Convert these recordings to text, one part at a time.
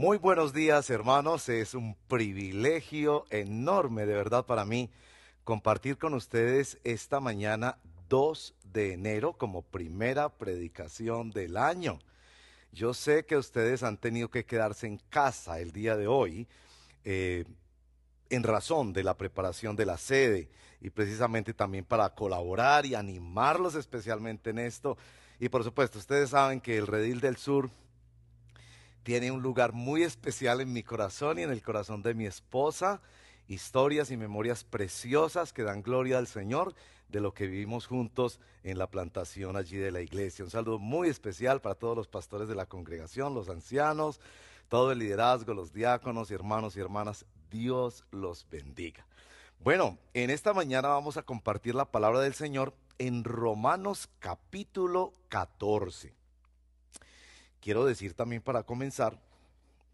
Muy buenos días hermanos, es un privilegio enorme de verdad para mí compartir con ustedes esta mañana 2 de enero como primera predicación del año. Yo sé que ustedes han tenido que quedarse en casa el día de hoy eh, en razón de la preparación de la sede y precisamente también para colaborar y animarlos especialmente en esto. Y por supuesto, ustedes saben que el Redil del Sur tiene un lugar muy especial en mi corazón y en el corazón de mi esposa. Historias y memorias preciosas que dan gloria al Señor de lo que vivimos juntos en la plantación allí de la iglesia. Un saludo muy especial para todos los pastores de la congregación, los ancianos, todo el liderazgo, los diáconos, hermanos y hermanas. Dios los bendiga. Bueno, en esta mañana vamos a compartir la palabra del Señor en Romanos capítulo 14. Quiero decir también para comenzar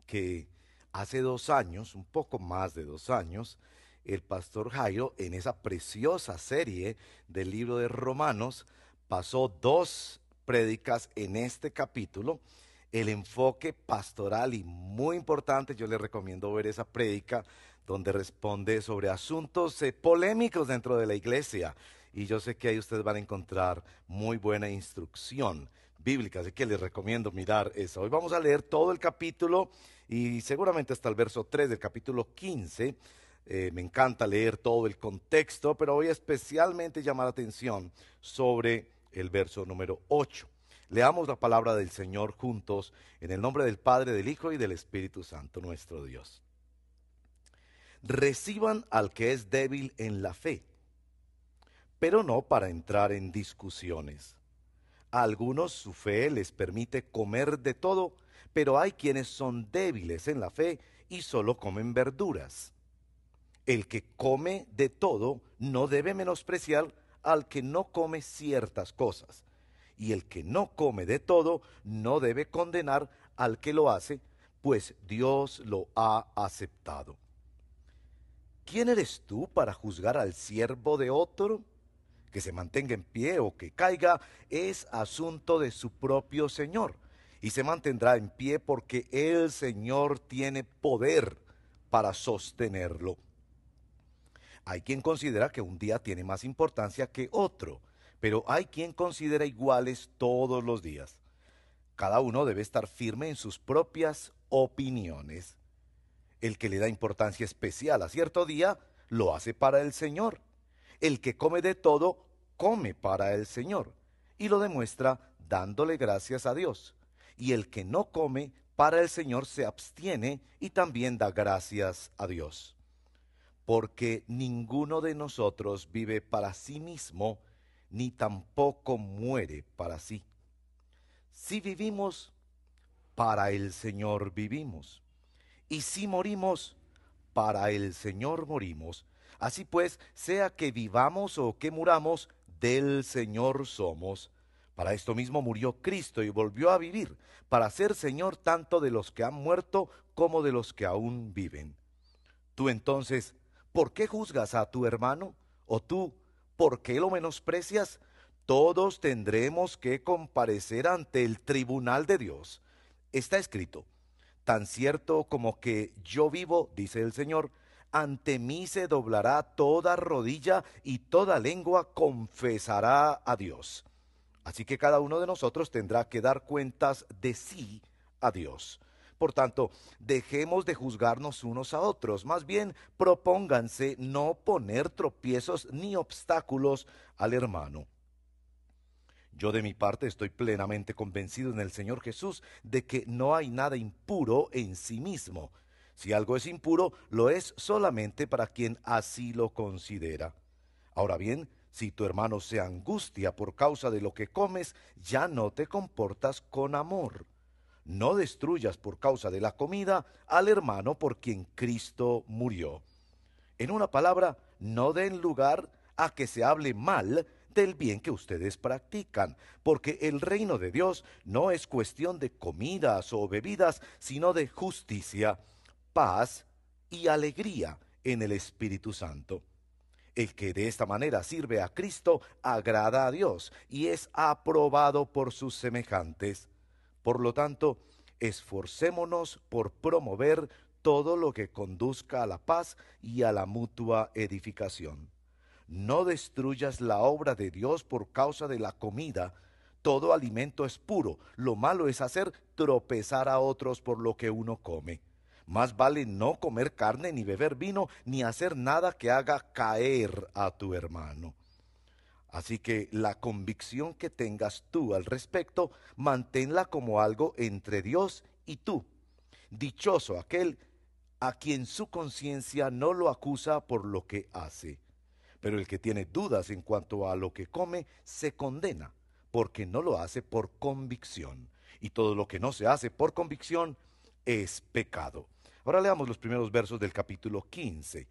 que hace dos años, un poco más de dos años, el pastor Jairo en esa preciosa serie del libro de Romanos pasó dos prédicas en este capítulo. El enfoque pastoral y muy importante, yo le recomiendo ver esa prédica donde responde sobre asuntos eh, polémicos dentro de la iglesia. Y yo sé que ahí ustedes van a encontrar muy buena instrucción bíblica, así que les recomiendo mirar eso. Hoy vamos a leer todo el capítulo y seguramente hasta el verso 3 del capítulo 15. Eh, me encanta leer todo el contexto, pero voy a especialmente llamar la atención sobre el verso número 8. Leamos la palabra del Señor juntos en el nombre del Padre, del Hijo y del Espíritu Santo, nuestro Dios. Reciban al que es débil en la fe, pero no para entrar en discusiones a algunos su fe les permite comer de todo, pero hay quienes son débiles en la fe y solo comen verduras. El que come de todo no debe menospreciar al que no come ciertas cosas, y el que no come de todo no debe condenar al que lo hace, pues Dios lo ha aceptado. ¿Quién eres tú para juzgar al siervo de otro? Que se mantenga en pie o que caiga es asunto de su propio Señor. Y se mantendrá en pie porque el Señor tiene poder para sostenerlo. Hay quien considera que un día tiene más importancia que otro, pero hay quien considera iguales todos los días. Cada uno debe estar firme en sus propias opiniones. El que le da importancia especial a cierto día, lo hace para el Señor. El que come de todo, come para el Señor y lo demuestra dándole gracias a Dios. Y el que no come para el Señor se abstiene y también da gracias a Dios. Porque ninguno de nosotros vive para sí mismo, ni tampoco muere para sí. Si vivimos, para el Señor vivimos. Y si morimos, para el Señor morimos. Así pues, sea que vivamos o que muramos, del Señor somos. Para esto mismo murió Cristo y volvió a vivir, para ser Señor tanto de los que han muerto como de los que aún viven. Tú entonces, ¿por qué juzgas a tu hermano? ¿O tú, por qué lo menosprecias? Todos tendremos que comparecer ante el tribunal de Dios. Está escrito, tan cierto como que yo vivo, dice el Señor, ante mí se doblará toda rodilla y toda lengua confesará a Dios. Así que cada uno de nosotros tendrá que dar cuentas de sí a Dios. Por tanto, dejemos de juzgarnos unos a otros, más bien propónganse no poner tropiezos ni obstáculos al hermano. Yo de mi parte estoy plenamente convencido en el Señor Jesús de que no hay nada impuro en sí mismo, si algo es impuro, lo es solamente para quien así lo considera. Ahora bien, si tu hermano se angustia por causa de lo que comes, ya no te comportas con amor. No destruyas por causa de la comida al hermano por quien Cristo murió. En una palabra, no den lugar a que se hable mal del bien que ustedes practican, porque el reino de Dios no es cuestión de comidas o bebidas, sino de justicia, paz y alegría en el Espíritu Santo. El que de esta manera sirve a Cristo agrada a Dios y es aprobado por sus semejantes. Por lo tanto, esforcémonos por promover todo lo que conduzca a la paz y a la mutua edificación. No destruyas la obra de Dios por causa de la comida. Todo alimento es puro. Lo malo es hacer tropezar a otros por lo que uno come. Más vale no comer carne, ni beber vino, ni hacer nada que haga caer a tu hermano. Así que la convicción que tengas tú al respecto, manténla como algo entre Dios y tú. Dichoso aquel a quien su conciencia no lo acusa por lo que hace. Pero el que tiene dudas en cuanto a lo que come, se condena, porque no lo hace por convicción. Y todo lo que no se hace por convicción es pecado. Ahora leamos los primeros versos del capítulo 15.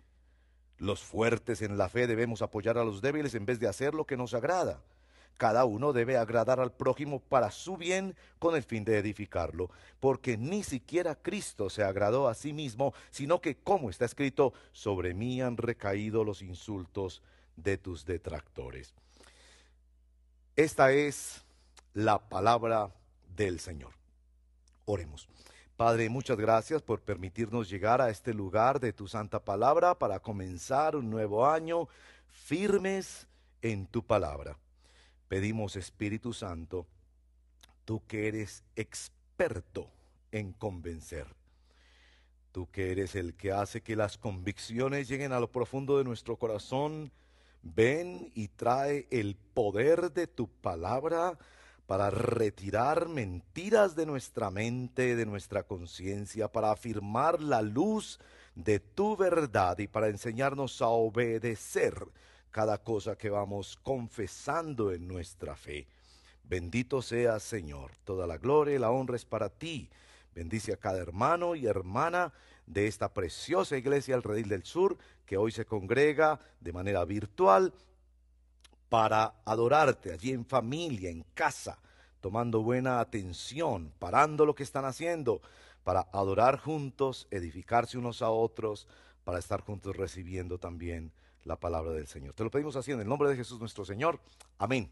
Los fuertes en la fe debemos apoyar a los débiles en vez de hacer lo que nos agrada. Cada uno debe agradar al prójimo para su bien con el fin de edificarlo, porque ni siquiera Cristo se agradó a sí mismo, sino que, como está escrito, sobre mí han recaído los insultos de tus detractores. Esta es la palabra del Señor. Oremos. Padre, muchas gracias por permitirnos llegar a este lugar de tu santa palabra para comenzar un nuevo año firmes en tu palabra. Pedimos, Espíritu Santo, tú que eres experto en convencer, tú que eres el que hace que las convicciones lleguen a lo profundo de nuestro corazón, ven y trae el poder de tu palabra para retirar mentiras de nuestra mente, de nuestra conciencia, para afirmar la luz de tu verdad y para enseñarnos a obedecer cada cosa que vamos confesando en nuestra fe. Bendito sea Señor, toda la gloria y la honra es para ti. Bendice a cada hermano y hermana de esta preciosa iglesia El Redil del Sur, que hoy se congrega de manera virtual para adorarte allí en familia, en casa, tomando buena atención, parando lo que están haciendo, para adorar juntos, edificarse unos a otros, para estar juntos recibiendo también la palabra del Señor. Te lo pedimos así en el nombre de Jesús nuestro Señor. Amén.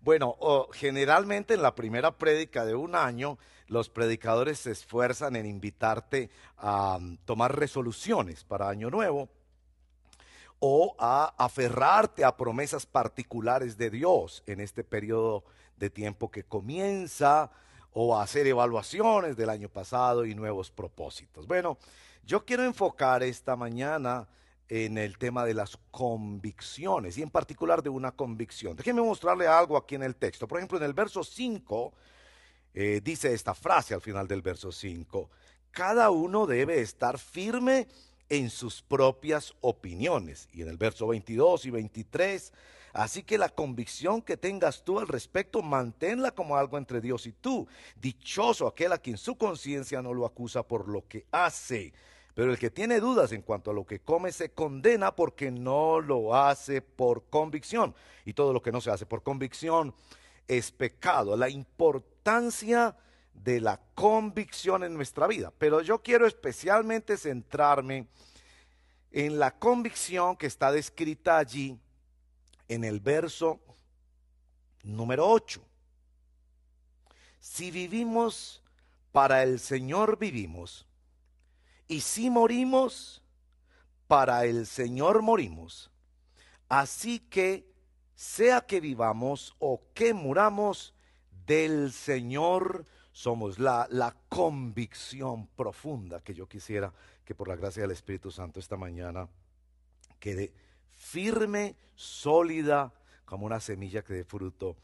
Bueno, generalmente en la primera prédica de un año, los predicadores se esfuerzan en invitarte a um, tomar resoluciones para Año Nuevo o a aferrarte a promesas particulares de Dios en este periodo de tiempo que comienza o a hacer evaluaciones del año pasado y nuevos propósitos. Bueno, yo quiero enfocar esta mañana en el tema de las convicciones y en particular de una convicción. Déjenme mostrarle algo aquí en el texto. Por ejemplo, en el verso 5 eh, dice esta frase al final del verso 5, cada uno debe estar firme en sus propias opiniones. Y en el verso 22 y 23, así que la convicción que tengas tú al respecto, manténla como algo entre Dios y tú. Dichoso aquel a quien su conciencia no lo acusa por lo que hace. Pero el que tiene dudas en cuanto a lo que come se condena porque no lo hace por convicción. Y todo lo que no se hace por convicción es pecado. La importancia de la convicción en nuestra vida. Pero yo quiero especialmente centrarme en la convicción que está descrita allí en el verso número 8. Si vivimos, para el Señor vivimos. Y si morimos, para el Señor morimos. Así que, sea que vivamos o que muramos, del Señor somos, la, la convicción profunda que yo quisiera que por la gracia del Espíritu Santo esta mañana quede firme, sólida, como una semilla que dé fruto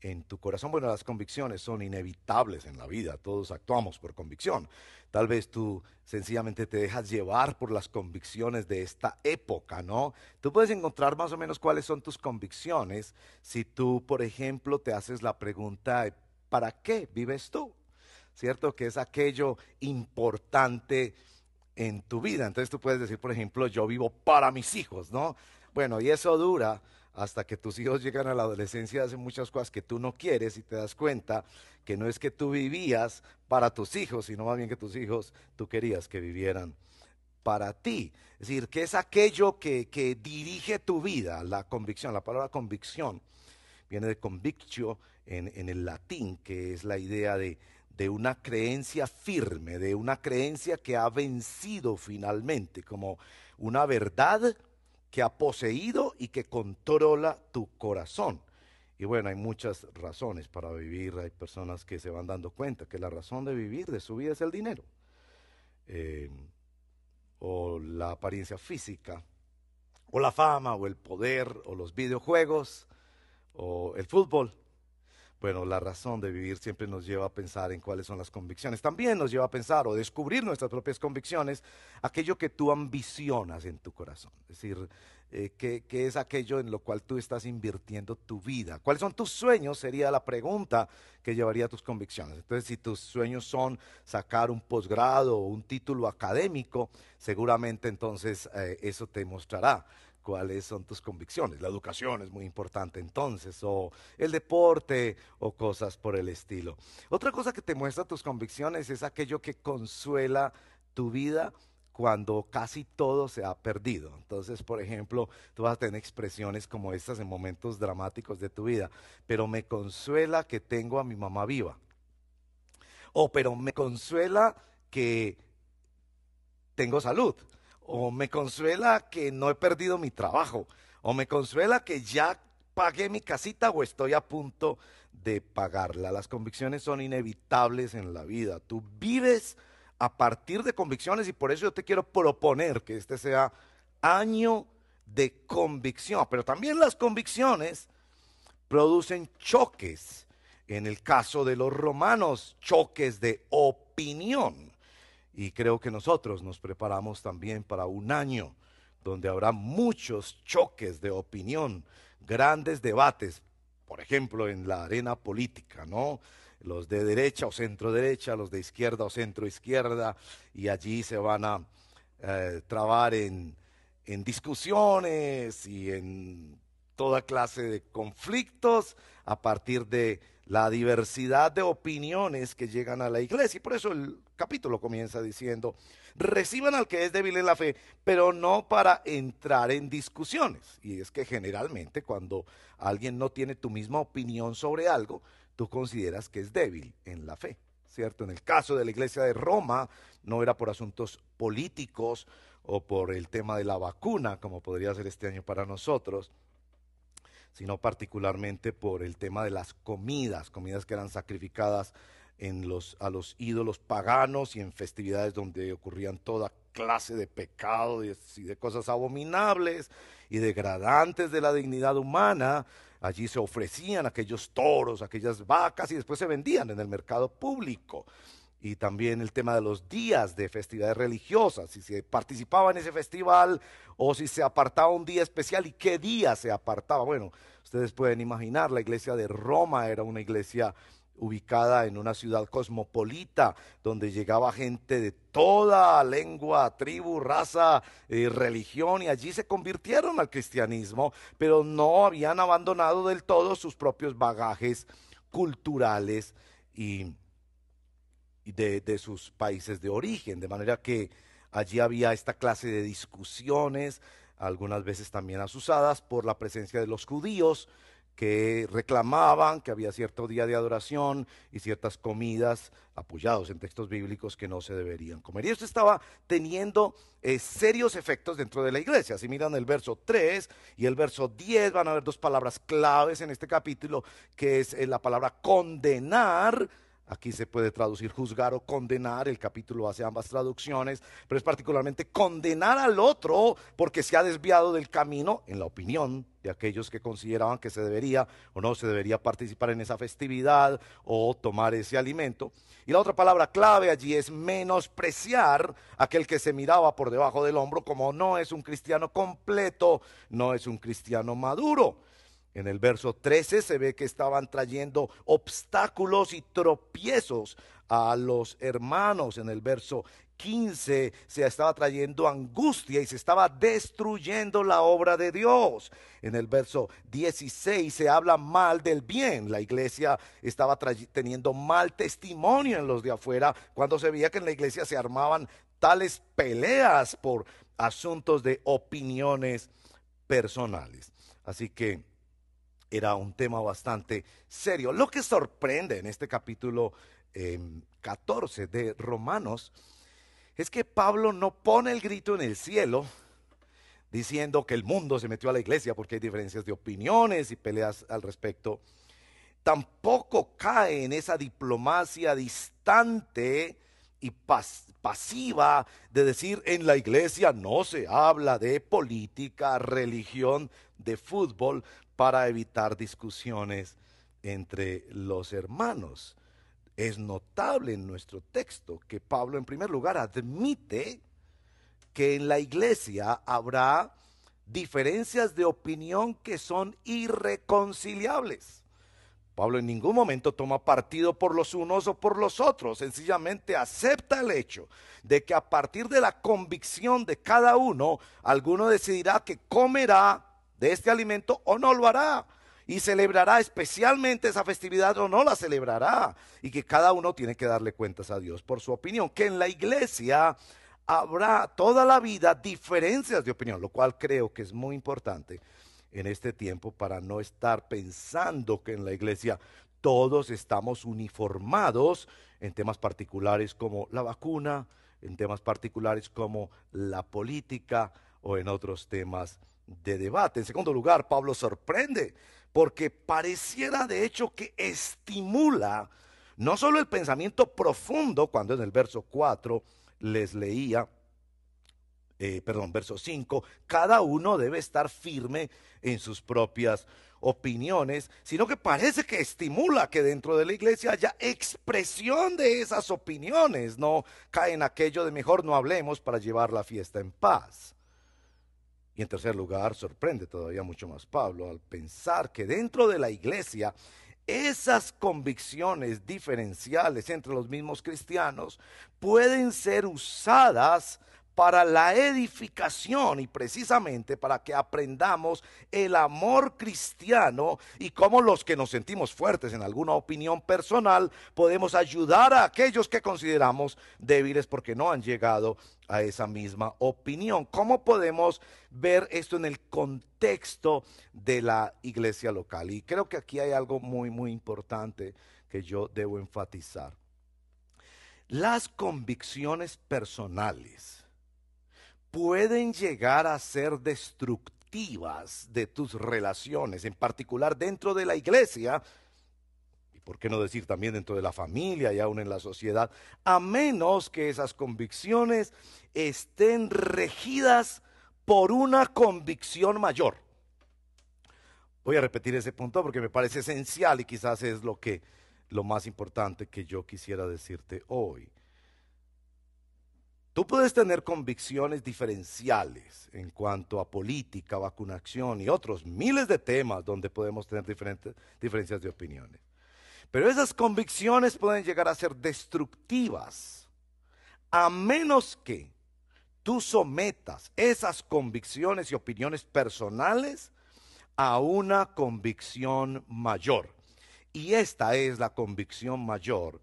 en tu corazón. Bueno, las convicciones son inevitables en la vida, todos actuamos por convicción. Tal vez tú sencillamente te dejas llevar por las convicciones de esta época, ¿no? Tú puedes encontrar más o menos cuáles son tus convicciones si tú, por ejemplo, te haces la pregunta, ¿para qué vives tú? ¿Cierto? Que es aquello importante en tu vida. Entonces tú puedes decir, por ejemplo, yo vivo para mis hijos, ¿no? Bueno, y eso dura hasta que tus hijos llegan a la adolescencia, hacen muchas cosas que tú no quieres y te das cuenta que no es que tú vivías para tus hijos, sino más bien que tus hijos tú querías que vivieran para ti. Es decir, que es aquello que, que dirige tu vida, la convicción, la palabra convicción viene de convictio en, el latín, que es la idea de, de una creencia firme, de una creencia que ha vencido finalmente, como una verdad que ha poseído y que controla tu corazón. Y bueno, hay muchas razones para vivir, hay personas que se van dando cuenta que la razón de vivir de su vida es el dinero, eh, o la apariencia física, o la fama, o el poder, o los videojuegos, o el fútbol. Bueno, la razón de vivir siempre nos lleva a pensar en cuáles son las convicciones. También nos lleva a pensar o descubrir nuestras propias convicciones, aquello que tú ambicionas en tu corazón. Es decir, eh, ¿qué, es aquello en lo cual tú estás invirtiendo tu vida? ¿Cuáles son tus sueños? Sería la pregunta que llevaría a tus convicciones. Entonces, si tus sueños son sacar un posgrado o un título académico, seguramente entonces eh, eso te mostrará cuáles son tus convicciones. La educación es muy importante entonces, o el deporte, o cosas por el estilo. Otra cosa que te muestra tus convicciones es aquello que consuela tu vida cuando casi todo se ha perdido. Entonces, por ejemplo, tú vas a tener expresiones como estas en momentos dramáticos de tu vida, pero me consuela que tengo a mi mamá viva. O pero me consuela que tengo salud o me consuela que no he perdido mi trabajo, o me consuela que ya pagué mi casita o estoy a punto de pagarla. Las convicciones son inevitables en la vida. Tú vives a partir de convicciones y por eso yo te quiero proponer que este sea año de convicción. Pero también las convicciones producen choques. En el caso de los romanos, choques de opinión. Y creo que nosotros nos preparamos también para un año donde habrá muchos choques de opinión, grandes debates, por ejemplo, en la arena política, ¿no? Los de derecha o centro derecha, los de izquierda o centro izquierda, y allí se van a eh, trabar en, en discusiones y en toda clase de conflictos a partir de la diversidad de opiniones que llegan a la iglesia. Y por eso el capítulo comienza diciendo, reciban al que es débil en la fe, pero no para entrar en discusiones. Y es que generalmente cuando alguien no tiene tu misma opinión sobre algo, tú consideras que es débil en la fe, ¿cierto? En el caso de la iglesia de Roma, no era por asuntos políticos o por el tema de la vacuna, como podría ser este año para nosotros, sino particularmente por el tema de las comidas, comidas que eran sacrificadas en los, a los ídolos paganos y en festividades donde ocurrían toda clase de pecados y de cosas abominables y degradantes de la dignidad humana. Allí se ofrecían aquellos toros, aquellas vacas y después se vendían en el mercado público y también el tema de los días de festividades religiosas, si se participaba en ese festival o si se apartaba un día especial y qué día se apartaba. Bueno, ustedes pueden imaginar, la iglesia de Roma era una iglesia ubicada en una ciudad cosmopolita, donde llegaba gente de toda lengua, tribu, raza, eh, religión, y allí se convirtieron al cristianismo, pero no habían abandonado del todo sus propios bagajes culturales y de, de sus países de origen, de manera que allí había esta clase de discusiones, algunas veces también asusadas por la presencia de los judíos, que reclamaban que había cierto día de adoración y ciertas comidas apoyados en textos bíblicos que no se deberían comer. Y esto estaba teniendo eh, serios efectos dentro de la iglesia. Si miran el verso 3 y el verso 10, van a ver dos palabras claves en este capítulo, que es eh, la palabra condenar Aquí se puede traducir juzgar o condenar, el capítulo hace ambas traducciones, pero es particularmente condenar al otro porque se ha desviado del camino, en la opinión de aquellos que consideraban que se debería o no se debería participar en esa festividad o tomar ese alimento. Y la otra palabra clave allí es menospreciar aquel que se miraba por debajo del hombro como no es un cristiano completo, no es un cristiano maduro. En el verso 13 se ve que estaban trayendo obstáculos y tropiezos a los hermanos. En el verso 15 se estaba trayendo angustia y se estaba destruyendo la obra de Dios. En el verso 16 se habla mal del bien. La iglesia estaba teniendo mal testimonio en los de afuera cuando se veía que en la iglesia se armaban tales peleas por asuntos de opiniones personales. Así que era un tema bastante serio. Lo que sorprende en este capítulo 14 de Romanos, es que Pablo no pone el grito en el cielo diciendo que el mundo se metió a la iglesia porque hay diferencias de opiniones y peleas al respecto. Tampoco cae en esa diplomacia distante y pasiva de decir en la iglesia no se habla de política, religión, de fútbol para evitar discusiones entre los hermanos. Es notable en nuestro texto que Pablo en primer lugar admite que en la iglesia habrá diferencias de opinión que son irreconciliables. Pablo en ningún momento toma partido por los unos o por los otros, sencillamente acepta el hecho de que a partir de la convicción de cada uno, alguno decidirá que comerá de este alimento o no lo hará. Y celebrará especialmente esa festividad o no la celebrará. Y que cada uno tiene que darle cuentas a Dios por su opinión, que en la iglesia habrá toda la vida diferencias de opinión, lo cual creo que es muy importante en este tiempo para no estar pensando que en la iglesia todos estamos uniformados en temas particulares como la vacuna, en temas particulares como la política o en otros temas de debate. En segundo lugar, Pablo sorprende porque pareciera de hecho que estimula no solo el pensamiento profundo, cuando en el verso 4 les leía, eh, perdón, verso 5, cada uno debe estar firme en sus propias opiniones, sino que parece que estimula que dentro de la iglesia haya expresión de esas opiniones, no cae en aquello de mejor no hablemos para llevar la fiesta en paz. Y en tercer lugar, sorprende todavía mucho más Pablo al pensar que dentro de la iglesia esas convicciones diferenciales entre los mismos cristianos pueden ser usadas para la edificación y precisamente para que aprendamos el amor cristiano y cómo los que nos sentimos fuertes en alguna opinión personal podemos ayudar a aquellos que consideramos débiles porque no han llegado a esa misma opinión. ¿Cómo podemos ver esto en el contexto de la iglesia local? Y creo que aquí hay algo muy, muy importante que yo debo enfatizar. Las convicciones personales pueden llegar a ser destructivas de tus relaciones, en particular dentro de la iglesia, y por qué no decir también dentro de la familia y aún en la sociedad, a menos que esas convicciones estén regidas por una convicción mayor. Voy a repetir ese punto porque me parece esencial y quizás es lo que lo más importante que yo quisiera decirte hoy. Tú puedes tener convicciones diferenciales en cuanto a política, vacunación y otros miles de temas donde podemos tener diferentes diferencias de opiniones. Pero esas convicciones pueden llegar a ser destructivas a menos que tú sometas esas convicciones y opiniones personales a una convicción mayor. Y esta es la convicción mayor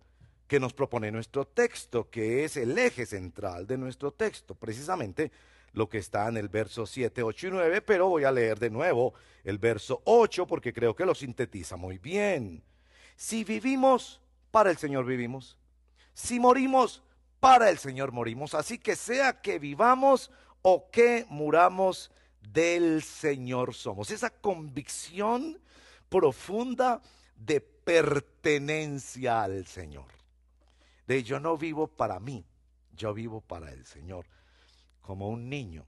que nos propone nuestro texto, que es el eje central de nuestro texto, precisamente lo que está en el verso 7, 8 y 9, pero voy a leer de nuevo el verso 8 porque creo que lo sintetiza muy bien. Si vivimos, para el Señor vivimos. Si morimos, para el Señor morimos. Así que sea que vivamos o que muramos, del Señor somos. Esa convicción profunda de pertenencia al Señor de yo no vivo para mí, yo vivo para el Señor, como un niño.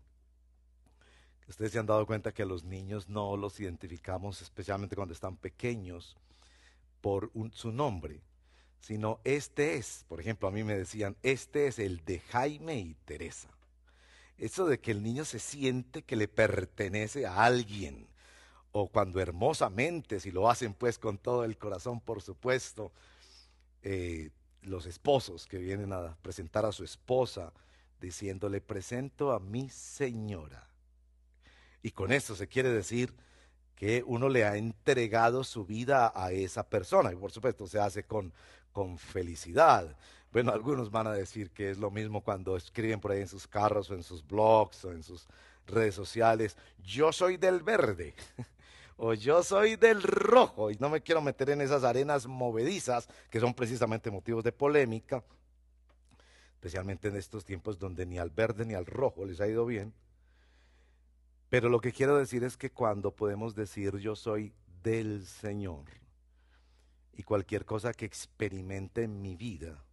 Ustedes se han dado cuenta que los niños no los identificamos, especialmente cuando están pequeños, por su nombre, sino este es, por ejemplo, a mí me decían, este es el de Jaime y Teresa. Eso de que el niño se siente que le pertenece a alguien, o cuando hermosamente, si lo hacen pues con todo el corazón, por supuesto, eh, los esposos que vienen a presentar a su esposa diciéndole presento a mi señora. Y con esto se quiere decir que uno le ha entregado su vida a esa persona y por supuesto se hace con, con felicidad. Bueno, algunos van a decir que es lo mismo cuando escriben por ahí en sus carros o en sus blogs o en sus redes sociales, yo soy del verde o yo soy del rojo, y no me quiero meter en esas arenas movedizas que son precisamente motivos de polémica, especialmente en estos tiempos donde ni al verde ni al rojo les ha ido bien. Pero lo que quiero decir es que cuando podemos decir yo soy del Señor y cualquier cosa que experimente en mi vida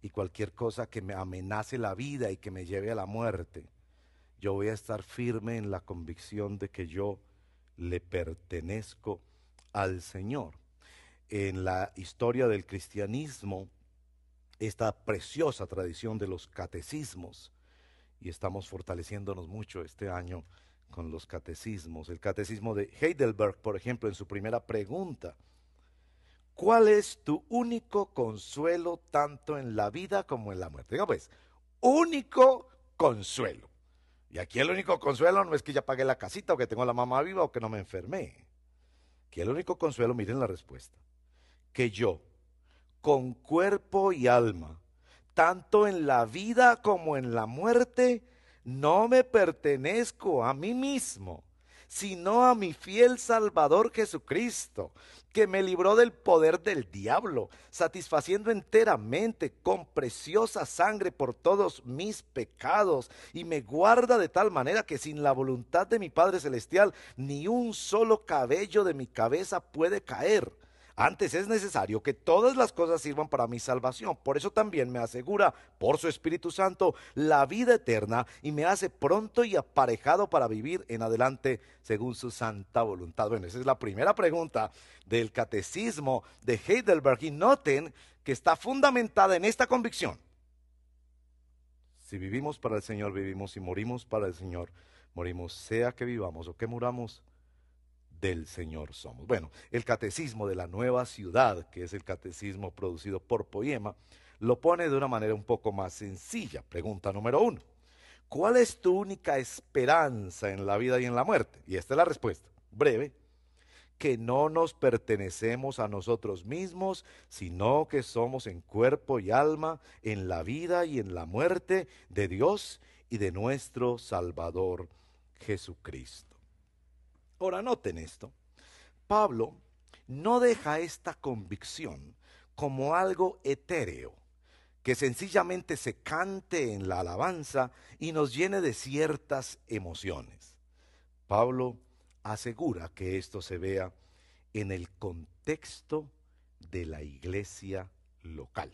y cualquier cosa que me amenace la vida y que me lleve a la muerte, yo voy a estar firme en la convicción de que yo le pertenezco al Señor. En la historia del cristianismo, esta preciosa tradición de los catecismos, y estamos fortaleciéndonos mucho este año con los catecismos. El catecismo de Heidelberg, por ejemplo, en su primera pregunta, ¿cuál es tu único consuelo tanto en la vida como en la muerte? Diga pues, único consuelo. Y aquí el único consuelo no es que ya pagué la casita o que tengo a la mamá viva o que no me enfermé. Aquí el único consuelo, miren la respuesta, que yo, con cuerpo y alma, tanto en la vida como en la muerte, no me pertenezco a mí mismo, sino a mi fiel Salvador Jesucristo, que me libró del poder del diablo, satisfaciendo enteramente con preciosa sangre por todos mis pecados, y me guarda de tal manera que sin la voluntad de mi Padre Celestial, ni un solo cabello de mi cabeza puede caer antes es necesario que todas las cosas sirvan para mi salvación. Por eso también me asegura, por su Espíritu Santo, la vida eterna y me hace pronto y aparejado para vivir en adelante según su santa voluntad. Bueno, esa es la primera pregunta del catecismo de Heidelberg. Y noten que está fundamentada en esta convicción. Si vivimos para el Señor, vivimos. Si morimos para el Señor, morimos. Sea que vivamos o que muramos del Señor somos. Bueno, el catecismo de la nueva ciudad, que es el catecismo producido por Poema, lo pone de una manera un poco más sencilla. Pregunta número uno. ¿Cuál es tu única esperanza en la vida y en la muerte? Y esta es la respuesta, breve, que no nos pertenecemos a nosotros mismos, sino que somos en cuerpo y alma, en la vida y en la muerte de Dios y de nuestro Salvador Jesucristo. Ahora noten esto. Pablo no deja esta convicción como algo etéreo, que sencillamente se cante en la alabanza y nos llene de ciertas emociones. Pablo asegura que esto se vea en el contexto de la iglesia local.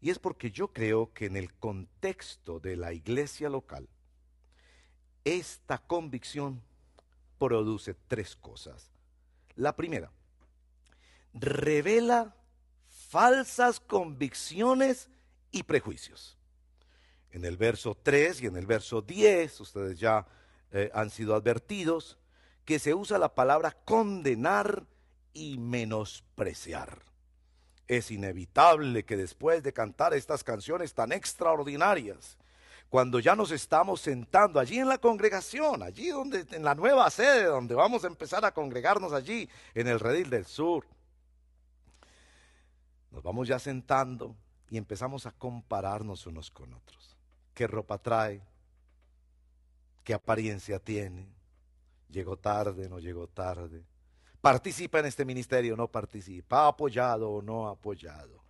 Y es porque yo creo que en el contexto de la iglesia local, esta convicción produce tres cosas. La primera, revela falsas convicciones y prejuicios. En el verso 3 y en el verso 10, ustedes ya eh, han sido advertidos, que se usa la palabra condenar y menospreciar. Es inevitable que después de cantar estas canciones tan extraordinarias, cuando ya nos estamos sentando allí en la congregación, allí donde, en la nueva sede, donde vamos a empezar a congregarnos allí, en el redil del sur. Nos vamos ya sentando y empezamos a compararnos unos con otros. ¿Qué ropa trae? ¿Qué apariencia tiene? ¿Llegó tarde? ¿No llegó tarde? ¿Participa en este ministerio? ¿No participa? ¿Ha apoyado o no apoyado?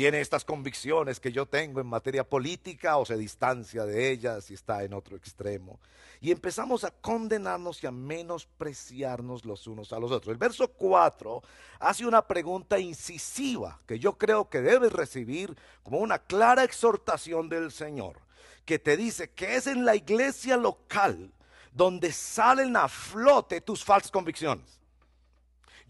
Tiene estas convicciones que yo tengo en materia política o se distancia de ellas y está en otro extremo. Y empezamos a condenarnos y a menospreciarnos los unos a los otros. El verso 4 hace una pregunta incisiva que yo creo que debes recibir como una clara exhortación del Señor, que te dice que es en la iglesia local donde salen a flote tus falsas convicciones.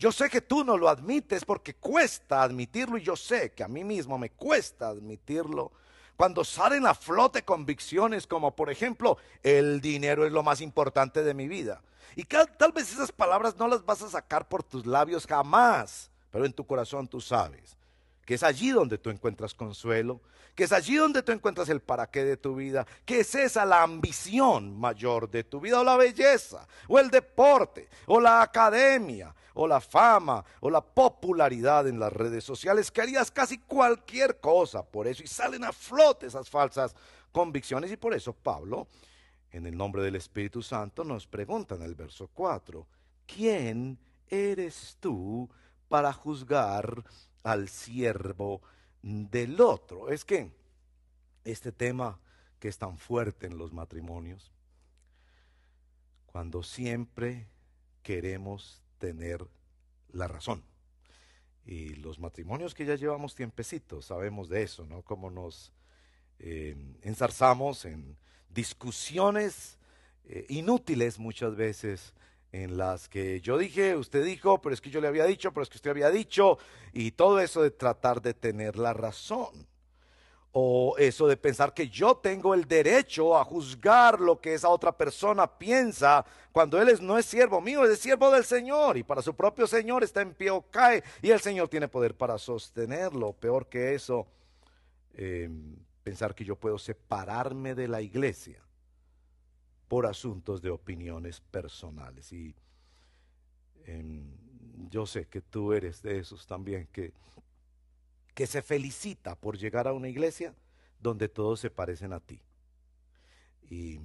Yo sé que tú no lo admites porque cuesta admitirlo y yo sé que a mí mismo me cuesta admitirlo. Cuando salen a flote convicciones como por ejemplo, el dinero es lo más importante de mi vida. Y tal vez esas palabras no las vas a sacar por tus labios jamás, pero en tu corazón tú sabes que es allí donde tú encuentras consuelo, que es allí donde tú encuentras el para qué de tu vida, que es esa la ambición mayor de tu vida, o la belleza, o el deporte, o la academia, o la fama o la popularidad en las redes sociales, que harías casi cualquier cosa por eso y salen a flote esas falsas convicciones. Y por eso Pablo, en el nombre del Espíritu Santo, nos pregunta en el verso 4, ¿quién eres tú para juzgar al siervo del otro? Es que este tema que es tan fuerte en los matrimonios, cuando siempre queremos tener la razón. Y los matrimonios que ya llevamos tiempecitos, sabemos de eso, ¿no? Cómo nos eh, enzarzamos en discusiones eh, inútiles muchas veces, en las que yo dije, usted dijo, pero es que yo le había dicho, pero es que usted había dicho, y todo eso de tratar de tener la razón o eso de pensar que yo tengo el derecho a juzgar lo que esa otra persona piensa cuando él no es siervo mío, es siervo del Señor y para su propio Señor está en pie o cae y el Señor tiene poder para sostenerlo. Peor que eso, em, pensar que yo puedo separarme de la iglesia por asuntos de opiniones personales. Y em, yo sé que tú eres de esos también que que se felicita por llegar a una iglesia donde todos se parecen a ti. Y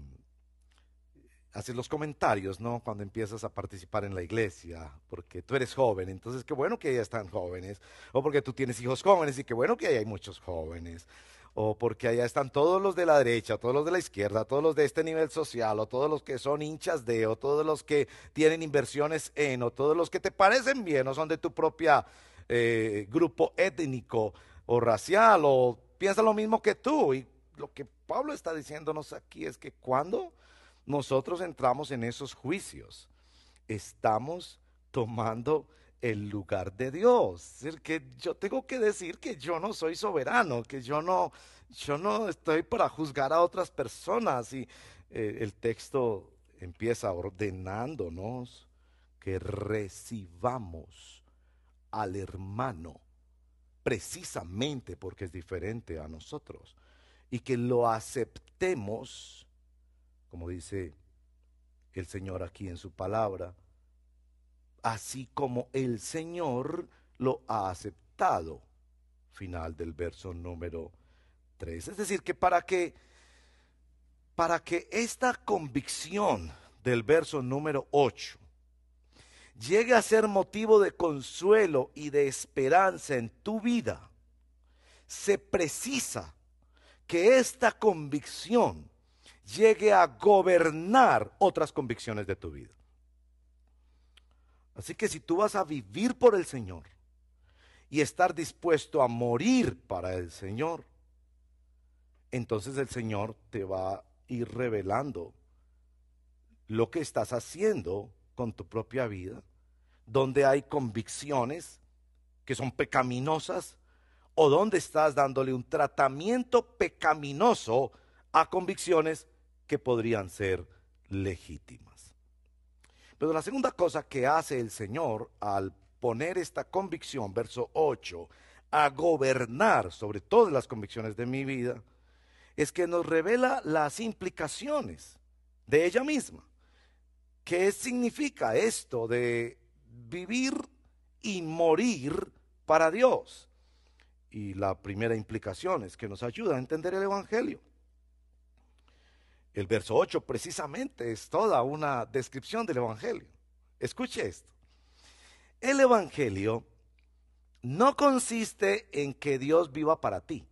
haces los comentarios, ¿no? Cuando empiezas a participar en la iglesia, porque tú eres joven, entonces qué bueno que ya están jóvenes, o porque tú tienes hijos jóvenes y qué bueno que hay muchos jóvenes, o porque allá están todos los de la derecha, todos los de la izquierda, todos los de este nivel social, o todos los que son hinchas de, o todos los que tienen inversiones en, o todos los que te parecen bien, o son de tu propia eh, grupo étnico o racial o piensa lo mismo que tú. Y lo que Pablo está diciéndonos aquí es que cuando nosotros entramos en esos juicios, estamos tomando el lugar de Dios. Que yo tengo que decir que yo no soy soberano, que yo no, yo no estoy para juzgar a otras personas. Y eh, el texto empieza ordenándonos que recibamos al hermano, precisamente porque es diferente a nosotros, y que lo aceptemos, como dice el Señor aquí en su palabra, así como el Señor lo ha aceptado. Final del verso número 3. Es decir, que para que para que esta convicción del verso número 8 llegue a ser motivo de consuelo y de esperanza en tu vida, se precisa que esta convicción llegue a gobernar otras convicciones de tu vida. Así que si tú vas a vivir por el Señor y estar dispuesto a morir para el Señor, entonces el Señor te va a ir revelando lo que estás haciendo con tu propia vida, donde hay convicciones que son pecaminosas o donde estás dándole un tratamiento pecaminoso a convicciones que podrían ser legítimas. Pero la segunda cosa que hace el Señor al poner esta convicción, verso 8, a gobernar sobre todas las convicciones de mi vida, es que nos revela las implicaciones de ella misma. ¿Qué significa esto de vivir y morir para Dios? Y la primera implicación es que nos ayuda a entender el Evangelio. El verso 8 precisamente es toda una descripción del Evangelio. Escuche esto. El Evangelio no consiste en que Dios viva para ti,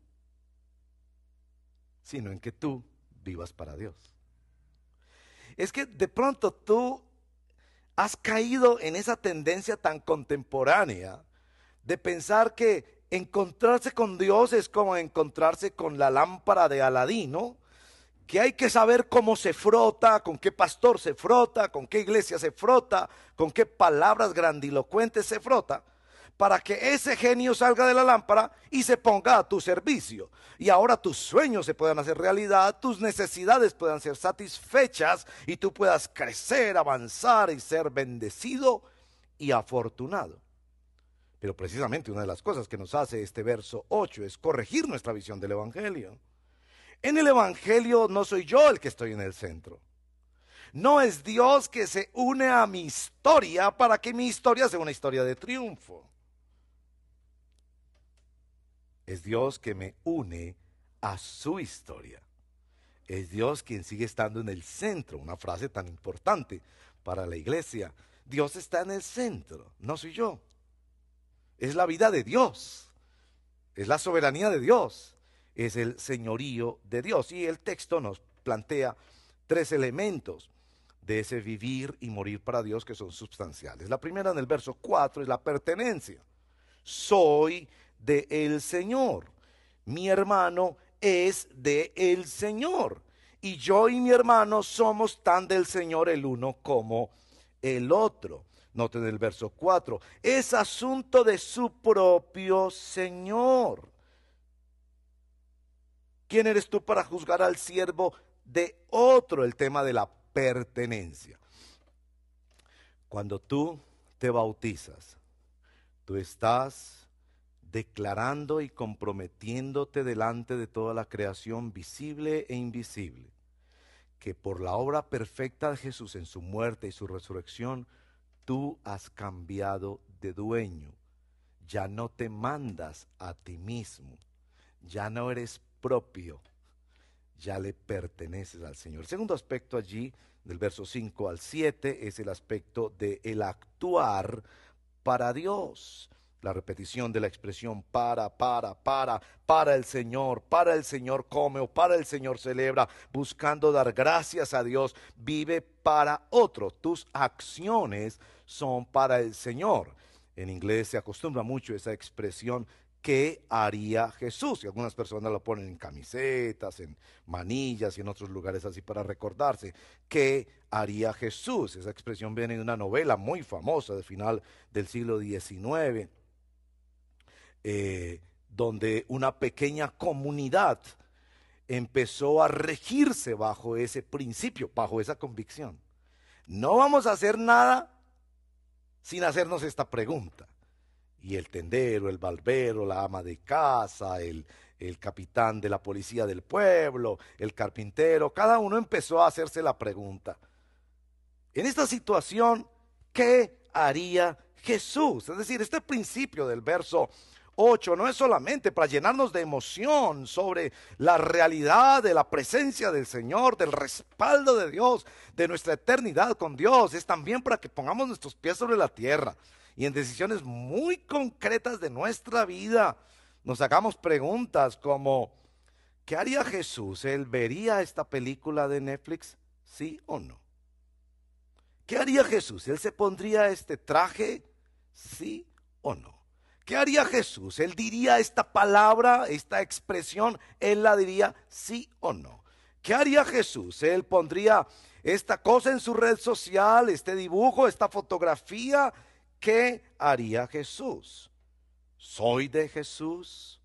sino en que tú vivas para Dios es que de pronto tú has caído en esa tendencia tan contemporánea de pensar que encontrarse con Dios es como encontrarse con la lámpara de Aladino, que hay que saber cómo se frota, con qué pastor se frota, con qué iglesia se frota, con qué palabras grandilocuentes se frota para que ese genio salga de la lámpara y se ponga a tu servicio. Y ahora tus sueños se puedan hacer realidad, tus necesidades puedan ser satisfechas y tú puedas crecer, avanzar y ser bendecido y afortunado. Pero precisamente una de las cosas que nos hace este verso 8 es corregir nuestra visión del Evangelio. En el Evangelio no soy yo el que estoy en el centro. No es Dios que se une a mi historia para que mi historia sea una historia de triunfo. Es Dios que me une a su historia. Es Dios quien sigue estando en el centro, una frase tan importante para la iglesia. Dios está en el centro, no soy yo. Es la vida de Dios, es la soberanía de Dios, es el señorío de Dios. Y el texto nos plantea tres elementos de ese vivir y morir para Dios que son sustanciales. La primera en el verso 4 es la pertenencia. Soy de el Señor. Mi hermano es de el Señor. Y yo y mi hermano somos tan del Señor el uno como el otro. Noten el verso 4. Es asunto de su propio Señor. ¿Quién eres tú para juzgar al siervo de otro? El tema de la pertenencia. Cuando tú te bautizas, tú estás declarando y comprometiéndote delante de toda la creación visible e invisible, que por la obra perfecta de Jesús en su muerte y su resurrección, tú has cambiado de dueño. Ya no te mandas a ti mismo, ya no eres propio, ya le perteneces al Señor. El segundo aspecto allí, del verso 5 al 7, es el aspecto de el actuar para Dios. La repetición de la expresión para, para, para, para el Señor, para el Señor come o para el Señor celebra, buscando dar gracias a Dios, vive para otro. Tus acciones son para el Señor. En inglés se acostumbra mucho esa expresión qué haría Jesús. Y algunas personas lo ponen en camisetas, en manillas y en otros lugares así para recordarse. ¿Qué haría Jesús? Esa expresión viene de una novela muy famosa del final del siglo XIX, eh, donde una pequeña comunidad empezó a regirse bajo ese principio, bajo esa convicción. No vamos a hacer nada sin hacernos esta pregunta y el tendero, el barbero, la ama de casa, el, el capitán de la policía del pueblo, el carpintero, cada uno empezó a hacerse la pregunta, en esta situación, ¿qué haría Jesús? Es decir, este principio del verso 8 no es solamente para llenarnos de emoción sobre la realidad de la presencia del Señor, del respaldo de Dios, de nuestra eternidad con Dios, es también para que pongamos nuestros pies sobre la tierra y en decisiones muy concretas de nuestra vida nos hagamos preguntas como, ¿qué haría Jesús? ¿Él vería esta película de Netflix? ¿Sí o no? ¿Qué haría Jesús? ¿Él se pondría este traje? ¿Sí o no? ¿Qué haría Jesús? ¿Él diría esta palabra, esta expresión? ¿Él la diría sí o no? ¿Qué haría Jesús? ¿Él pondría esta cosa en su red social, este dibujo, esta fotografía? ¿Qué haría Jesús? ¿Soy de Jesús?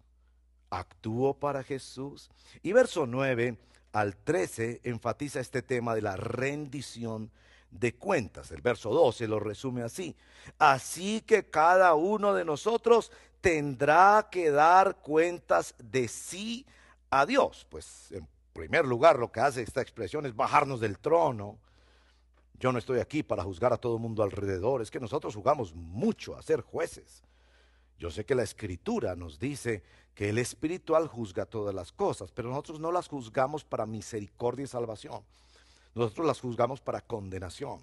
¿Actúo para Jesús? Y verso 9 al 13 enfatiza este tema de la rendición de cuentas. El verso 12 lo resume así. Así que cada uno de nosotros tendrá que dar cuentas de sí a Dios. Pues en primer lugar lo que hace esta expresión es bajarnos del trono yo no estoy aquí para juzgar a todo el mundo alrededor, es que nosotros jugamos mucho a ser jueces. Yo sé que la escritura nos dice que el espiritual juzga todas las cosas, pero nosotros no las juzgamos para misericordia y salvación. Nosotros las juzgamos para condenación.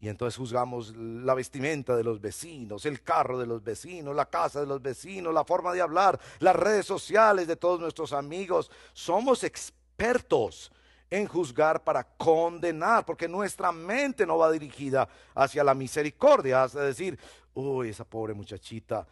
Y entonces juzgamos la vestimenta de los vecinos, el carro de los vecinos, la casa de los vecinos, la forma de hablar, las redes sociales de todos nuestros amigos. Somos expertos en juzgar para condenar, porque nuestra mente no va dirigida hacia la misericordia, es decir, uy, esa pobre muchachita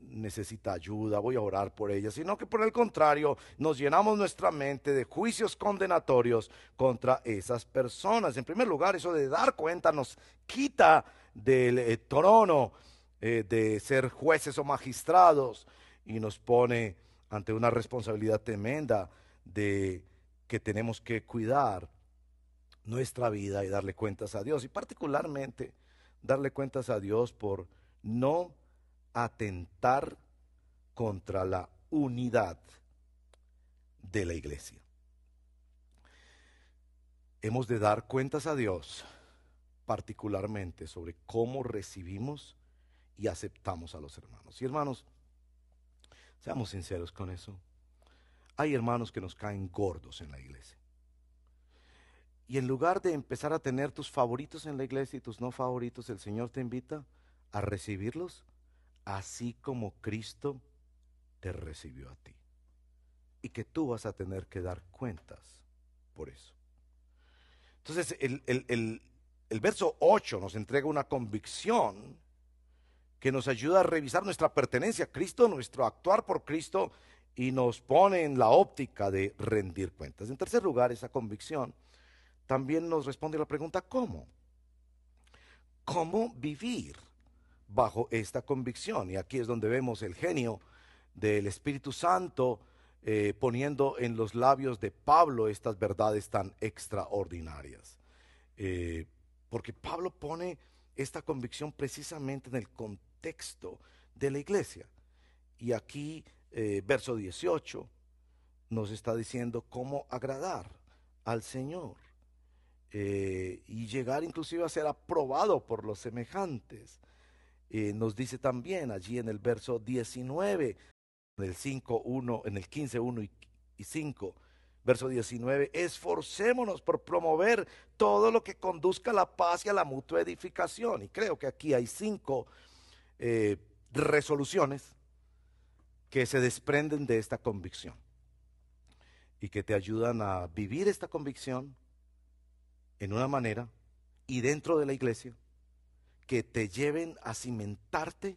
necesita ayuda, voy a orar por ella, sino que por el contrario nos llenamos nuestra mente de juicios condenatorios contra esas personas. En primer lugar, eso de dar cuenta nos quita del eh, trono eh, de ser jueces o magistrados y nos pone ante una responsabilidad tremenda de que tenemos que cuidar nuestra vida y darle cuentas a Dios. Y particularmente darle cuentas a Dios por no atentar contra la unidad de la iglesia. Hemos de dar cuentas a Dios particularmente sobre cómo recibimos y aceptamos a los hermanos. Y hermanos, seamos sinceros con eso. Hay hermanos que nos caen gordos en la iglesia. Y en lugar de empezar a tener tus favoritos en la iglesia y tus no favoritos, el Señor te invita a recibirlos así como Cristo te recibió a ti. Y que tú vas a tener que dar cuentas por eso. Entonces, el, el verso 8 nos entrega una convicción que nos ayuda a revisar nuestra pertenencia a Cristo, nuestro actuar por Cristo y nos pone en la óptica de rendir cuentas. En tercer lugar, esa convicción también nos responde a la pregunta ¿cómo? ¿Cómo vivir bajo esta convicción? Y aquí es donde vemos el genio del Espíritu Santo eh, poniendo en los labios de Pablo estas verdades tan extraordinarias. Eh, porque Pablo pone esta convicción precisamente en el contexto de la iglesia. Y aquí, eh, verso 18, nos está diciendo cómo agradar al Señor. Eh, y llegar inclusive a ser aprobado por los semejantes. Eh, nos dice también allí en el verso 19, en el 5, 1, en el 15, 1 y 5, verso 19, esforcémonos por promover todo lo que conduzca a la paz y a la mutua edificación. Y creo que aquí hay cinco resoluciones que se desprenden de esta convicción y que te ayudan a vivir esta convicción en una manera y dentro de la iglesia que te lleven a cimentarte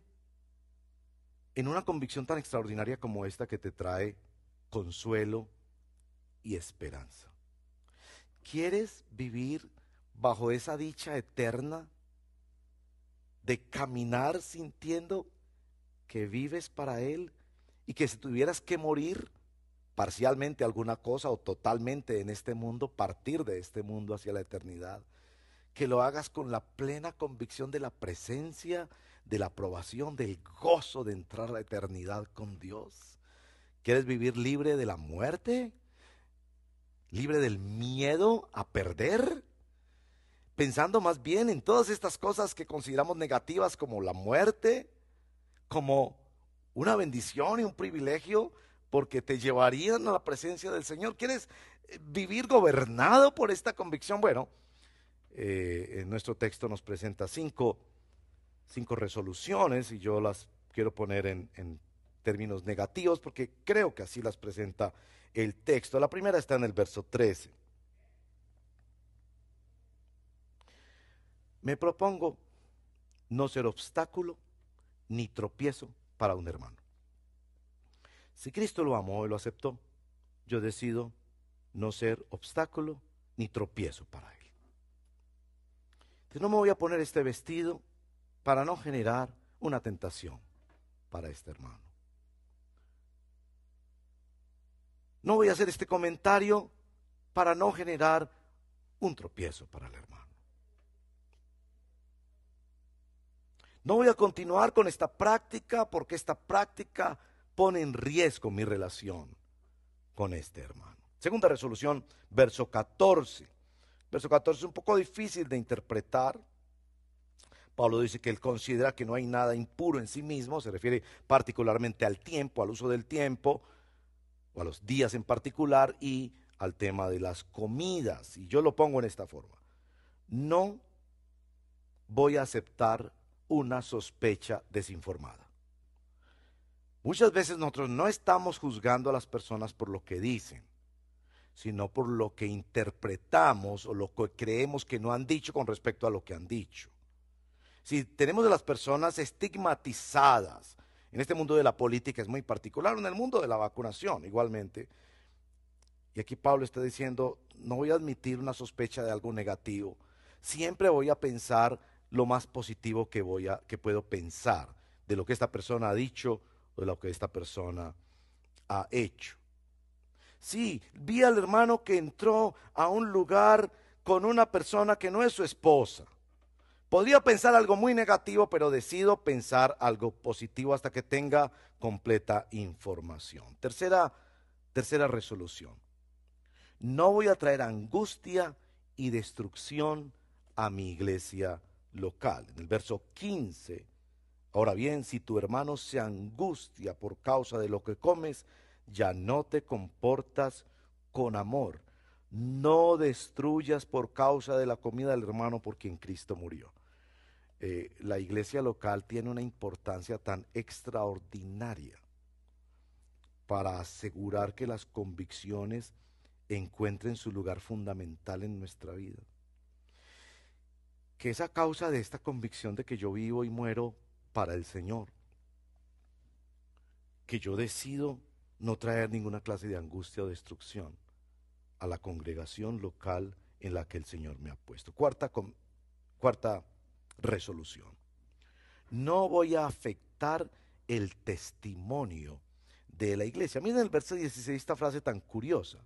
en una convicción tan extraordinaria como esta que te trae consuelo y esperanza. ¿Quieres vivir bajo esa dicha eterna de caminar sintiendo que vives para Él y que si tuvieras que morir, parcialmente alguna cosa o totalmente en este mundo, partir de este mundo hacia la eternidad. Que lo hagas con la plena convicción de la presencia, de la aprobación, del gozo de entrar a la eternidad con Dios. ¿Quieres vivir libre de la muerte? ¿Libre del miedo a perder? Pensando más bien en todas estas cosas que consideramos negativas como la muerte, como una bendición y un privilegio porque te llevarían a la presencia del Señor. ¿Quieres eh, vivir gobernado por esta convicción? Bueno, eh, nuestro texto nos presenta cinco, cinco, resoluciones y yo las quiero poner en, en términos negativos porque creo que así las presenta el texto. La primera está en el verso 13. Me propongo no ser obstáculo ni tropiezo para un hermano. Si Cristo lo amó y lo aceptó, yo decido no ser obstáculo ni tropiezo para él. Entonces no me voy a poner este vestido para no generar una tentación para este hermano. No voy a hacer este comentario para no generar un tropiezo para el hermano. No voy a continuar con esta práctica porque esta práctica pone en riesgo mi relación con este hermano. Segunda resolución, verso 14. Verso 14 es un poco difícil de interpretar. Pablo dice que él considera que no hay nada impuro en sí mismo, se refiere particularmente al tiempo, al uso del tiempo, o a los días en particular, y al tema de las comidas. Y yo lo pongo en esta forma. No voy a aceptar una sospecha desinformada. Muchas veces nosotros no estamos juzgando a las personas por lo que dicen, sino por lo que interpretamos o lo que creemos que no han dicho con respecto a lo que han dicho. Si tenemos a las personas estigmatizadas, en este mundo de la política es muy particular, en el mundo de la vacunación igualmente, y aquí Pablo está diciendo, no voy a admitir una sospecha de algo negativo, siempre voy a pensar lo más positivo que voy a que puedo pensar de lo que esta persona ha dicho de lo que esta persona ha hecho. Sí, vi al hermano que entró a un lugar con una persona que no es su esposa. Podría pensar algo muy negativo, pero decido pensar algo positivo hasta que tenga completa información. Tercera, tercera resolución. No voy a traer angustia y destrucción a mi iglesia local. En el verso 15 Ahora bien, si tu hermano se angustia por causa de lo que comes, ya no te comportas con amor. no destruyas por causa de la comida del hermano por quien Cristo murió. Eh, la iglesia local tiene una importancia tan extraordinaria para asegurar que las convicciones encuentren su lugar fundamental en nuestra vida. Que es a causa de esta convicción de que yo vivo y muero para el Señor, que yo decido no traer ninguna clase de angustia o destrucción a la congregación local en la que el Señor me ha puesto. Cuarta, cuarta resolución. No voy a afectar el testimonio de la iglesia. Miren el verso 16, esta frase tan curiosa.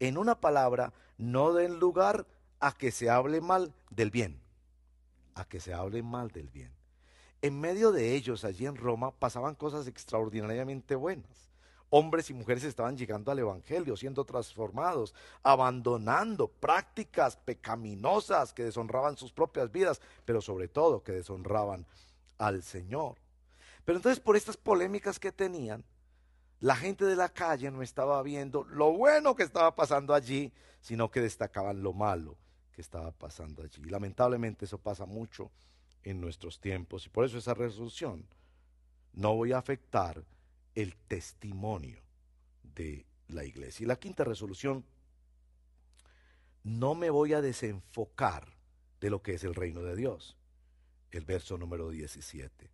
En una palabra, no den lugar a que se hable mal del bien. A que se hable mal del bien. En medio de ellos, allí en Roma, pasaban cosas extraordinariamente buenas. Hombres y mujeres estaban llegando al Evangelio, siendo transformados, abandonando prácticas pecaminosas que deshonraban sus propias vidas, pero sobre todo que deshonraban al Señor. Pero entonces por estas polémicas que tenían, la gente de la calle no estaba viendo lo bueno que estaba pasando allí, sino que destacaban lo malo que estaba pasando allí. Lamentablemente eso pasa mucho en nuestros tiempos y por eso esa resolución no voy a afectar el testimonio de la iglesia. Y la quinta resolución, no me voy a desenfocar de lo que es el reino de Dios. El verso número 17.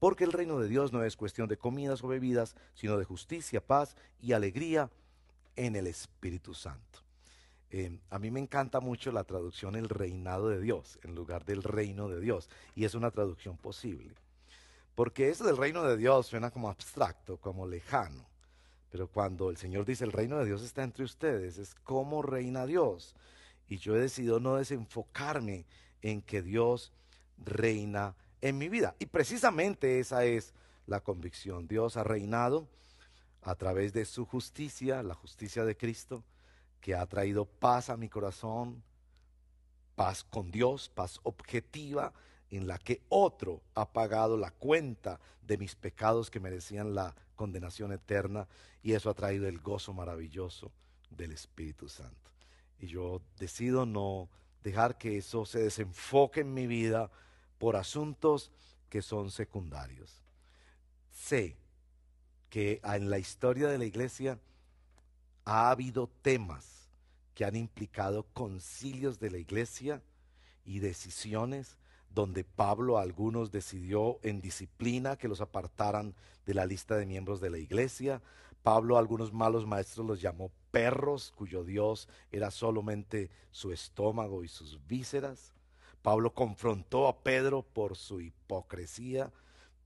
Porque el reino de Dios no es cuestión de comidas o bebidas, sino de justicia, paz y alegría en el Espíritu Santo. Eh, a mí me encanta mucho la traducción el reinado de Dios en lugar del reino de Dios. Y es una traducción posible. Porque eso del reino de Dios suena como abstracto, como lejano. Pero cuando el Señor dice el reino de Dios está entre ustedes, es como reina Dios. Y yo he decidido no desenfocarme en que Dios reina en mi vida. Y precisamente esa es la convicción. Dios ha reinado a través de su justicia, la justicia de Cristo, que ha traído paz a mi corazón, paz con Dios, paz objetiva, en la que otro ha pagado la cuenta de mis pecados que merecían la condenación eterna y eso ha traído el gozo maravilloso del Espíritu Santo. Y yo decido no dejar que eso se desenfoque en mi vida por asuntos que son secundarios. Sé que en la historia de la iglesia ha habido temas que han implicado concilios de la iglesia y decisiones donde Pablo a algunos decidió en disciplina que los apartaran de la lista de miembros de la iglesia. Pablo a algunos malos maestros los llamó perros, cuyo Dios era solamente su estómago y sus vísceras. Pablo confrontó a Pedro por su hipocresía.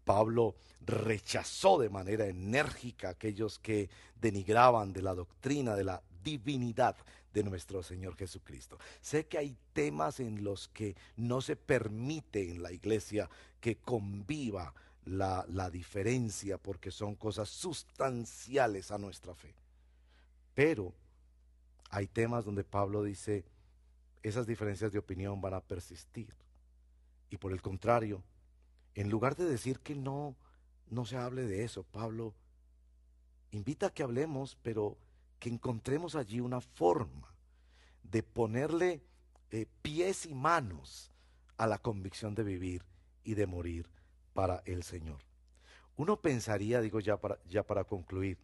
Pablo rechazó de manera enérgica a aquellos que denigraban de la doctrina, de la divinidad de nuestro Señor Jesucristo. Sé que hay temas en los que no se permite en la iglesia que conviva la, la diferencia porque son cosas sustanciales a nuestra fe. Pero hay temas donde Pablo dice, esas diferencias de opinión van a persistir. Y por el contrario, en lugar de decir que no, no se hable de eso, Pablo invita a que hablemos, pero que encontremos allí una forma de ponerle eh, pies y manos a la convicción de vivir y de morir para el Señor. Uno pensaría, digo ya para, ya para concluir,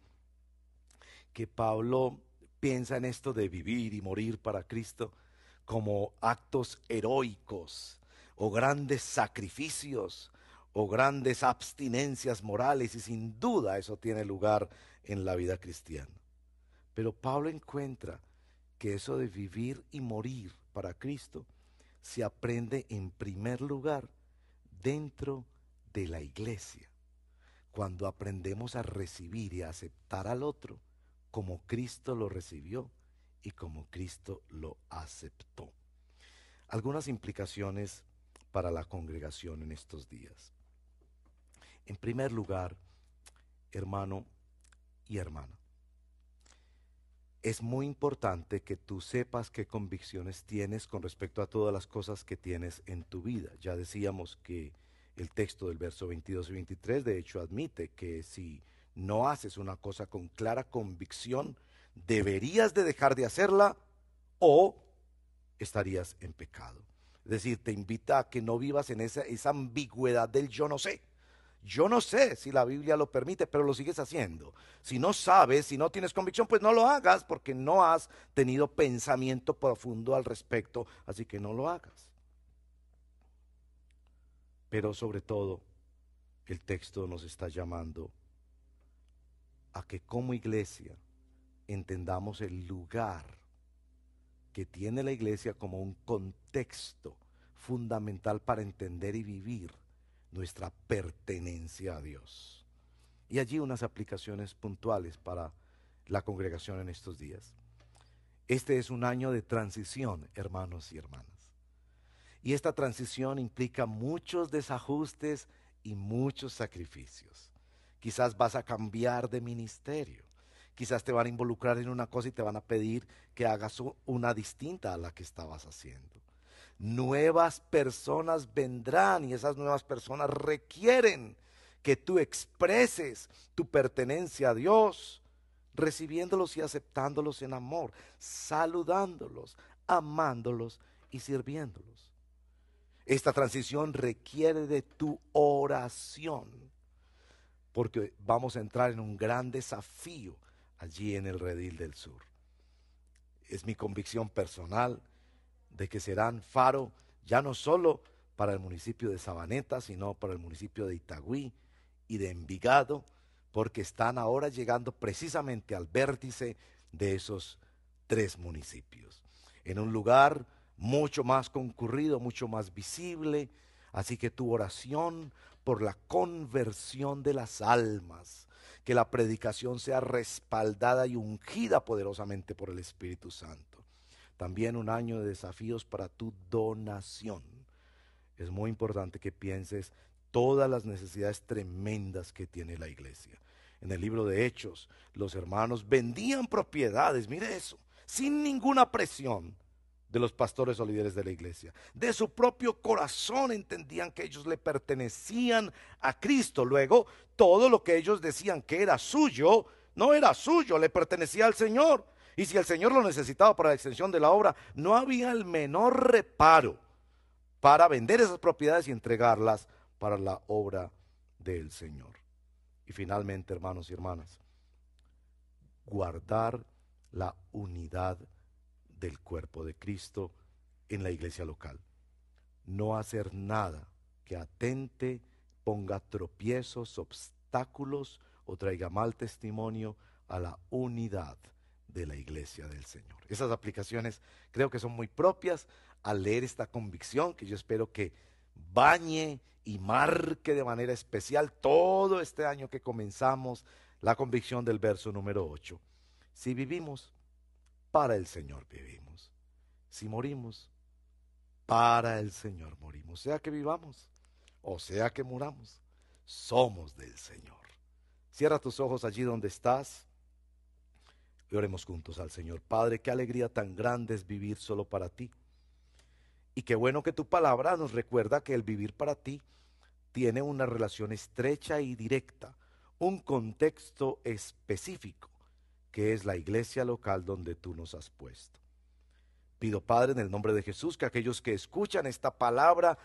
que Pablo piensa en esto de vivir y morir para Cristo como actos heroicos o grandes sacrificios o grandes abstinencias morales y sin duda eso tiene lugar en la vida cristiana. Pero Pablo encuentra que eso de vivir y morir para Cristo se aprende en primer lugar dentro de la iglesia. Cuando aprendemos a recibir y a aceptar al otro como Cristo lo recibió y como Cristo lo aceptó. Algunas implicaciones para la congregación en estos días. En primer lugar, hermano y hermana, es muy importante que tú sepas qué convicciones tienes con respecto a todas las cosas que tienes en tu vida. Ya decíamos que el texto del verso 22 y 23 de hecho admite que si no haces una cosa con clara convicción, deberías de dejar de hacerla o estarías en pecado. Es decir, te invita a que no vivas en esa, esa ambigüedad del yo no sé. Yo no sé si la Biblia lo permite, pero lo sigues haciendo. Si no sabes, si no tienes convicción, pues no lo hagas porque no has tenido pensamiento profundo al respecto, así que no lo hagas. Pero sobre todo, el texto nos está llamando a que como iglesia entendamos el lugar que tiene la iglesia como un contexto fundamental para entender y vivir nuestra pertenencia a Dios. Y allí unas aplicaciones puntuales para la congregación en estos días. Este es un año de transición, hermanos y hermanas. Y esta transición implica muchos desajustes y muchos sacrificios. Quizás vas a cambiar de ministerio. Quizás te van a involucrar en una cosa y te van a pedir que hagas una distinta a la que estabas haciendo nuevas personas vendrán y esas nuevas personas requieren que tú expreses tu pertenencia a Dios, recibiéndolos y aceptándolos en amor, saludándolos, amándolos y sirviéndolos. Esta transición requiere de tu oración, porque vamos a entrar en un gran desafío allí en el redil del sur. Es mi convicción personal de que serán faro ya no solo para el municipio de Sabaneta, sino para el municipio de Itagüí y de Envigado, porque están ahora llegando precisamente al vértice de esos tres municipios, en un lugar mucho más concurrido, mucho más visible, así que tu oración por la conversión de las almas, que la predicación sea respaldada y ungida poderosamente por el Espíritu Santo también un año de desafíos para tu donación. Es muy importante que pienses todas las necesidades tremendas que tiene la iglesia. En el libro de Hechos, los hermanos vendían propiedades, mire eso, sin ninguna presión de los pastores o líderes de la iglesia. De su propio corazón entendían que ellos le pertenecían a Cristo. Luego, todo lo que ellos decían que era suyo, no era suyo, le pertenecía al Señor. Y si el Señor lo necesitaba para la extensión de la obra, no había el menor reparo para vender esas propiedades y entregarlas para la obra del Señor. Y finalmente, hermanos y hermanas, guardar la unidad del cuerpo de Cristo en la iglesia local. No hacer nada que atente, ponga tropiezos, obstáculos o traiga mal testimonio a la unidad de la iglesia del Señor. Esas aplicaciones creo que son muy propias al leer esta convicción que yo espero que bañe y marque de manera especial todo este año que comenzamos la convicción del verso número 8. Si vivimos, para el Señor vivimos. Si morimos, para el Señor morimos. Sea que vivamos o sea que muramos, somos del Señor. Cierra tus ojos allí donde estás. Y oremos juntos al Señor. Padre, qué alegría tan grande es vivir solo para ti. Y qué bueno que tu palabra nos recuerda que el vivir para ti tiene una relación estrecha y directa, un contexto específico, que es la iglesia local donde tú nos has puesto. Pido, Padre, en el nombre de Jesús, que aquellos que escuchan esta palabra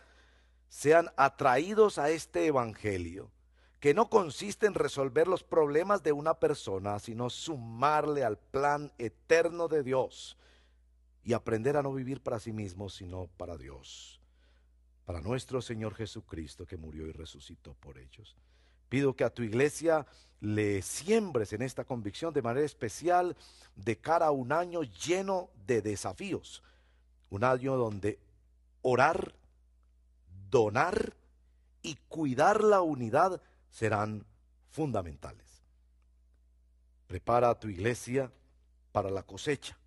sean atraídos a este Evangelio que no consiste en resolver los problemas de una persona, sino sumarle al plan eterno de Dios y aprender a no vivir para sí mismo, sino para Dios, para nuestro Señor Jesucristo que murió y resucitó por ellos. Pido que a tu iglesia le siembres en esta convicción de manera especial de cara a un año lleno de desafíos, un año donde orar, donar y cuidar la unidad serán fundamentales. Prepara a tu iglesia para la cosecha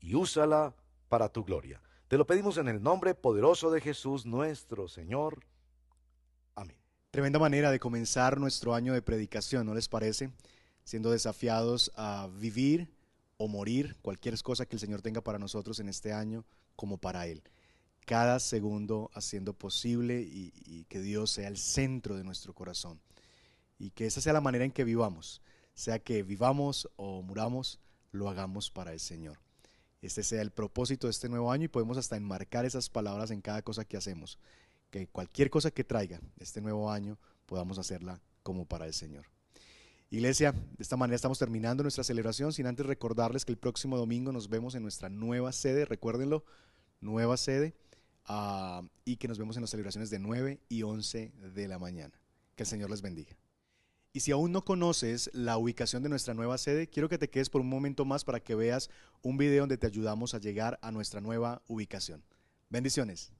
y úsala para tu gloria. Te lo pedimos en el nombre poderoso de Jesús nuestro Señor. Amén. Tremenda manera de comenzar nuestro año de predicación, ¿no les parece? Siendo desafiados a vivir o morir, cualquier cosa que el Señor tenga para nosotros en este año, como para Él cada segundo haciendo posible y, que Dios sea el centro de nuestro corazón. Y que esa sea la manera en que vivamos, sea que vivamos o muramos, lo hagamos para el Señor. este sea el propósito de este nuevo año y podemos hasta enmarcar esas palabras en cada cosa que hacemos. Que cualquier cosa que traiga este nuevo año podamos hacerla como para el Señor. Iglesia, de esta manera estamos terminando nuestra celebración, sin antes recordarles que el próximo domingo nos vemos en nuestra nueva sede, recuérdenlo, nueva sede, ah, y que nos vemos en las celebraciones de 9 y 11 de la mañana. Que el Señor les bendiga. Y si aún no conoces la ubicación de nuestra nueva sede, quiero que te quedes por un momento más para que veas un video donde te ayudamos a llegar a nuestra nueva ubicación. Bendiciones.